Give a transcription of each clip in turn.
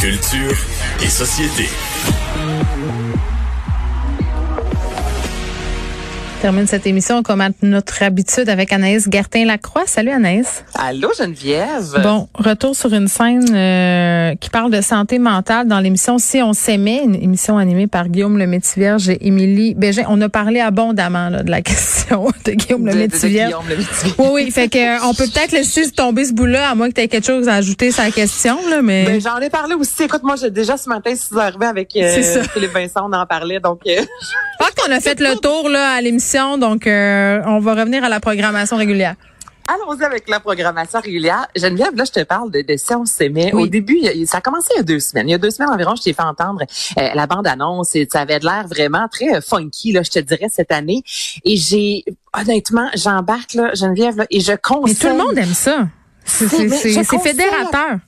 Culture et société. Termine cette émission comme à notre habitude avec Anaïs Gertin-Lacroix. Salut Anaïs. Allô Geneviève. Bon, retour sur une scène euh, qui parle de santé mentale dans l'émission Si on s'aimait, une émission animée par Guillaume Le Métivierge et Émilie Bégin. On a parlé abondamment là, de la question de Guillaume Le Métivierge. Oui, oui, fait que euh, on peut peut-être laisser tomber ce bout-là à moins que tu aies quelque chose à ajouter sur la question là, mais ben, j'en ai parlé aussi. Écoute, moi j'ai déjà ce matin si vous arrivez avec euh, Philippe Vincent, on en parlait donc Je pense qu'on a fait le tour là à l'émission donc euh, on va revenir à la programmation régulière. Allons-y avec la programmation régulière. Geneviève, là, je te parle de, de Si on s'aimait. Au début, ça a commencé il y a deux semaines. Il y a deux semaines environ, je t'ai fait entendre euh, la bande-annonce et ça avait l'air vraiment très euh, funky, là, je te dirais, cette année. Et j'ai, honnêtement, j'embarque, là, Geneviève, là, et je conseille... Mais tout le monde aime ça. C'est fédérateur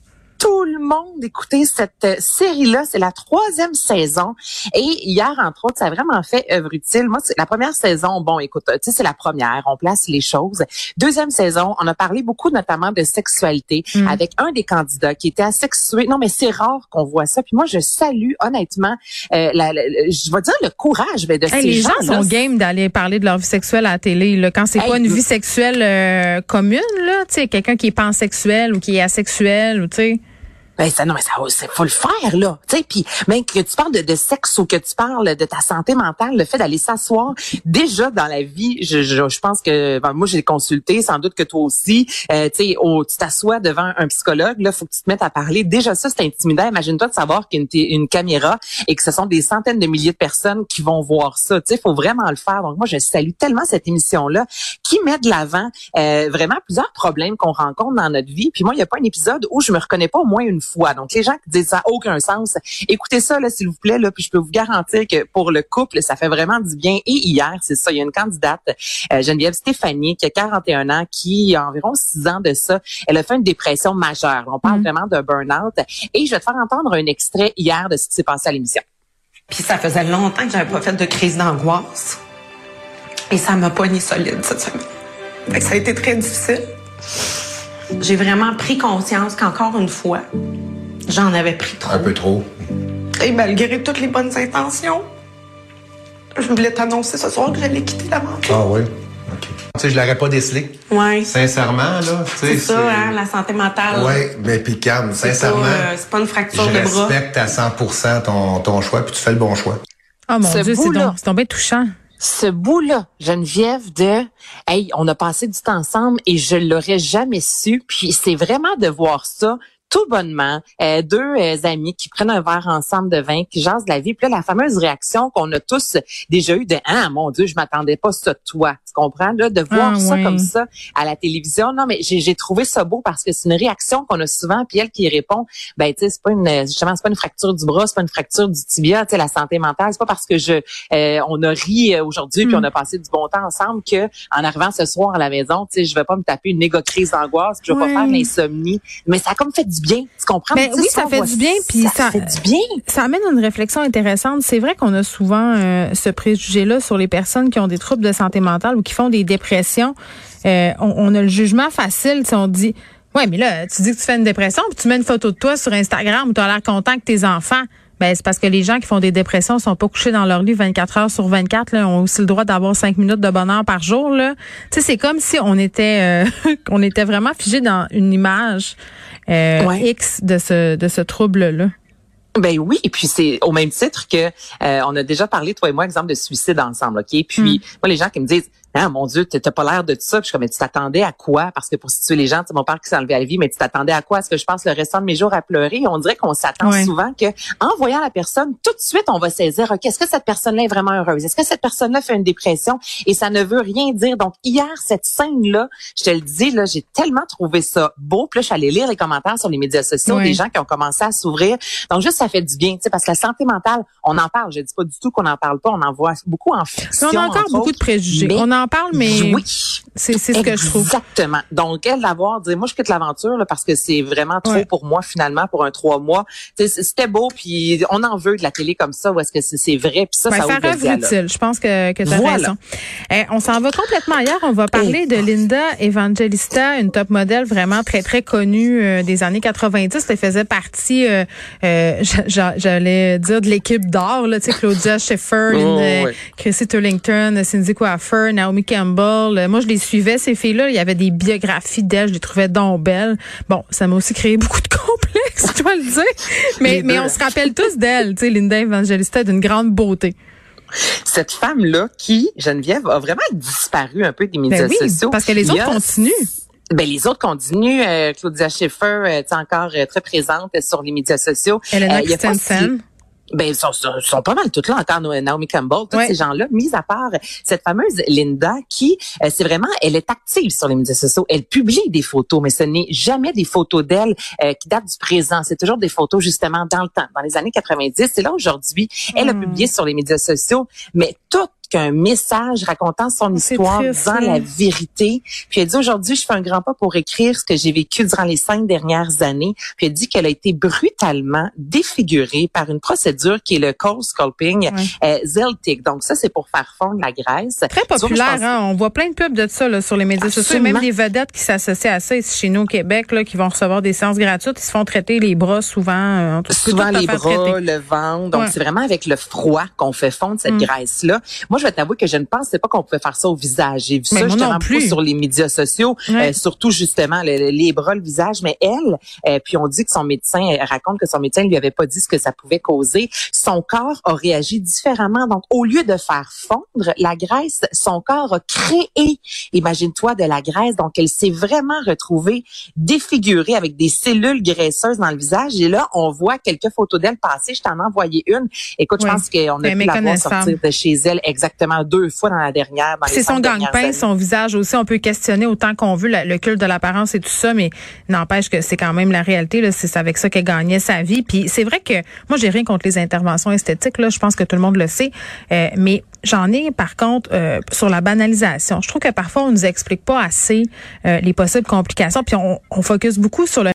tout le monde écouter cette euh, série-là. C'est la troisième saison. Et hier, entre autres, ça a vraiment fait œuvre utile. Moi, c'est la première saison. Bon, écoute, tu sais, c'est la première. On place les choses. Deuxième saison, on a parlé beaucoup notamment de sexualité mm. avec un des candidats qui était asexué. Non, mais c'est rare qu'on voit ça. Puis moi, je salue honnêtement, euh, la, je vais dire le courage ben, de ces les gens. Les gens sont game d'aller parler de leur vie sexuelle à la télé. Là, quand c'est pas une vie sexuelle euh, commune, là, tu sais, quelqu'un qui est pansexuel ou qui est asexuel, ou tu sais. Ben ça non mais ça faut le faire là, tu sais puis même que tu parles de, de, sexe ou que tu parles de ta santé mentale, le fait d'aller s'asseoir déjà dans la vie, je, je, je pense que ben, moi j'ai consulté, sans doute que toi aussi, euh, tu sais tu t'assois devant un psychologue, là faut que tu te mettes à parler. Déjà ça c'est intimidant, imagine-toi de savoir qu'il y a une, caméra et que ce sont des centaines de milliers de personnes qui vont voir ça, tu sais faut vraiment le faire. Donc moi je salue tellement cette émission là qui met de l'avant euh, vraiment plusieurs problèmes qu'on rencontre dans notre vie. Puis moi il y a pas un épisode où je me reconnais pas au moins une fois. Donc, les gens qui disent ça n'a aucun sens, écoutez ça, là, s'il vous plaît, là, puis je peux vous garantir que pour le couple, ça fait vraiment du bien. Et hier, c'est ça, il y a une candidate, euh, Geneviève Stéphanie, qui a 41 ans, qui a environ 6 ans de ça, elle a fait une dépression majeure. On parle mm. vraiment de burn-out. Et je vais te faire entendre un extrait hier de ce qui s'est passé à l'émission. Puis ça faisait longtemps que j'avais pas fait de crise d'angoisse. Et ça m'a pogné solide cette semaine. ça a été très difficile. J'ai vraiment pris conscience qu'encore une fois, j'en avais pris trop. Un peu trop. Et malgré toutes les bonnes intentions, je voulais t'annoncer ce soir que j'allais quitter l'aventure. Ah oui? OK. Tu sais, je l'aurais pas décelé. Oui. Sincèrement, là. C'est ça, hein, la santé mentale. Oui, mais puis calme, sincèrement. Euh, c'est pas une fracture de bras. Je respecte à 100 ton, ton choix, puis tu fais le bon choix. Oh mon Dieu, c'est tombé touchant ce bout-là, Geneviève, de Hey, on a passé du temps ensemble et je l'aurais jamais su. Puis c'est vraiment de voir ça tout bonnement, euh, deux euh, amis qui prennent un verre ensemble de vin, qui jasent de la vie. Puis là, la fameuse réaction qu'on a tous déjà eu de « Ah, mon Dieu, je m'attendais pas ça de toi. » Tu comprends? Là, de voir ah, ça comme ça à la télévision. Non, mais j'ai trouvé ça beau parce que c'est une réaction qu'on a souvent. Puis elle qui répond, ben, tu sais, c'est pas une, justement, c'est pas une fracture du bras, c'est pas une fracture du tibia, tu sais, la santé mentale. C'est pas parce que je, euh, on a ri aujourd'hui puis on hmm. a passé du bon temps ensemble que en arrivant ce soir à la maison, tu sais, je vais pas me taper une méga crise d'angoisse, je vais pas faire l'insomnie. Mais ça a comme fait du bien. Tu comprends? Ben, oui, ça fait du bien. Puis ça, fait du bien. Ça amène une réflexion intéressante. C'est vrai qu'on a souvent euh, ce préjugé-là sur les personnes qui ont des troubles de santé mentale ou qui font des dépressions. Euh, on, a le jugement facile si on dit, ouais, mais là, tu dis que tu fais une dépression, puis tu mets une photo de toi sur Instagram où tu as l'air content que tes enfants. Ben, c'est parce que les gens qui font des dépressions sont pas couchés dans leur lit 24 heures sur 24, là, ont aussi le droit d'avoir 5 minutes de bonheur par jour, là. Tu sais, c'est comme si on était, euh, qu'on était vraiment figé dans une image euh, X de ce, de ce trouble-là. Ben oui, et puis c'est au même titre que euh, on a déjà parlé toi et moi exemple de suicide ensemble, ok? Puis hmm. moi les gens qui me disent ah mon Dieu, t'as pas l'air de ça. Puis je suis comme, mais tu t'attendais à quoi? Parce que pour situer les gens, c'est mon père qui s'est enlevé à la vie, mais tu t'attendais à quoi? Est-ce que je passe le restant de mes jours à pleurer? On dirait qu'on s'attend souvent que, en voyant la personne, tout de suite, on va saisir, OK, est-ce que cette personne-là est vraiment heureuse? Est-ce que cette personne-là fait une dépression? Et ça ne veut rien dire. Donc, hier, cette scène-là, je te le dis, là, j'ai tellement trouvé ça beau. Puis là, je suis allée lire les commentaires sur les médias sociaux des gens qui ont commencé à s'ouvrir. Donc, juste, ça fait du bien, tu sais, parce que la santé mentale, on en parle. Je dis pas du tout qu'on en parle pas. On en voit beaucoup en fiction. On a encore beaucoup de préjugés. On parle, mais oui. c'est ce que je trouve. Exactement. Donc, elle, d'avoir dit, moi, je quitte l'aventure parce que c'est vraiment trop Ouais. pour moi, finalement, pour un trois mois. C'était beau, puis on en veut de la télé comme ça, où est-ce que c'est vrai, puis ça, Ben, ça dialogue. utile. Je pense que, que tu as Voilà. raison. Eh, on s'en va complètement ailleurs. On va parler de Linda Evangelista, une top modèle vraiment très, très connue euh, des années 90. Elle faisait partie, euh, euh, j'a- j'a- j'allais dire, de l'équipe d'or. Tu sais, Claudia Schiffer, Oh, euh, ouais. Chrissy Turlington, Cindy Coiffer, Naomi Campbell. Euh, Moi, je les suivais, ces filles-là. Il y avait des biographies d'elles. Je les trouvais donc belles. Bon, ça m'a aussi créé beaucoup de complexes, je dois le dire. Mais, on se rappelle tous d'elle. Tu sais, Linda Evangelista d'une grande beauté. Cette femme-là, qui, Geneviève, a vraiment disparu un peu des médias Ben oui, sociaux. parce que les autres a- continuent. Ben, les autres continuent. Euh, Claudia Schiffer, euh, tu sais, encore euh, très présente euh, sur les médias sociaux. Elena Euh, Christensen. Ben, ils sont, sont, sont pas mal toutes là encore, Naomi Campbell, tous Ouais. ces gens-là, mis à part cette fameuse Linda qui, euh, c'est vraiment, elle est active sur les médias sociaux. Elle publie des photos, mais ce n'est jamais des photos d'elle euh, qui datent du présent. C'est toujours des photos justement dans le temps, dans les années 90. C'est là aujourd'hui, elle a Hmm. publié sur les médias sociaux, mais tout qu'un message racontant son C'est histoire, triste, disant la vérité. Puis elle dit aujourd'hui, je fais un grand pas pour écrire ce que j'ai vécu durant les cinq dernières années. Puis elle dit qu'elle a été brutalement défigurée par une procédure qui est le cold sculpting euh, Zeltic. Donc ça, c'est pour faire fondre la graisse. Très populaire, hein? On voit plein de pubs de ça là, sur les médias sociaux. Même des vedettes qui s'associent à ça ici chez nous au Québec, là, qui vont recevoir des séances gratuites. Ils se font traiter les bras souvent. euh, en tout- Souvent les bras, traiter. le ventre. Donc Ouais. c'est vraiment avec le froid qu'on fait fondre cette Mm. graisse-là. Moi, je vais t'avouer que je ne pensais pas qu'on pouvait faire ça au visage. J'ai vu Mais ça justement plus. beaucoup sur les médias sociaux, Ouais. euh, surtout justement le- les bras, le visage. Mais elle, euh, puis on dit que son médecin elle raconte que son médecin lui avait pas dit ce que ça pouvait causer. Son corps a réagi différemment. Donc au lieu de faire fondre la graisse, son corps a créé, imagine-toi, de la graisse. Donc elle s'est vraiment retrouvée défigurée avec des cellules graisseuses dans le visage. Et là, on voit quelques photos d'elle passer. Je t'en ai envoyé une. Écoute, je pense qu'on a Ben, pu la voir sortir de chez elle exactement deux fois dans la dernière. dans les C'est son gang-pain, son visage aussi. On peut questionner autant qu'on veut la- le culte de l'apparence et tout ça, mais n'empêche que c'est quand même la réalité. C'est avec ça qu'elle gagnait sa vie. Puis c'est vrai que moi, j'ai rien contre les interventions esthétiques. Là, je pense que tout le monde le sait. Euh, mais j'en ai par contre euh, sur la banalisation. Je trouve que parfois on nous explique pas assez euh, les possibles complications. Puis on, on focus beaucoup sur le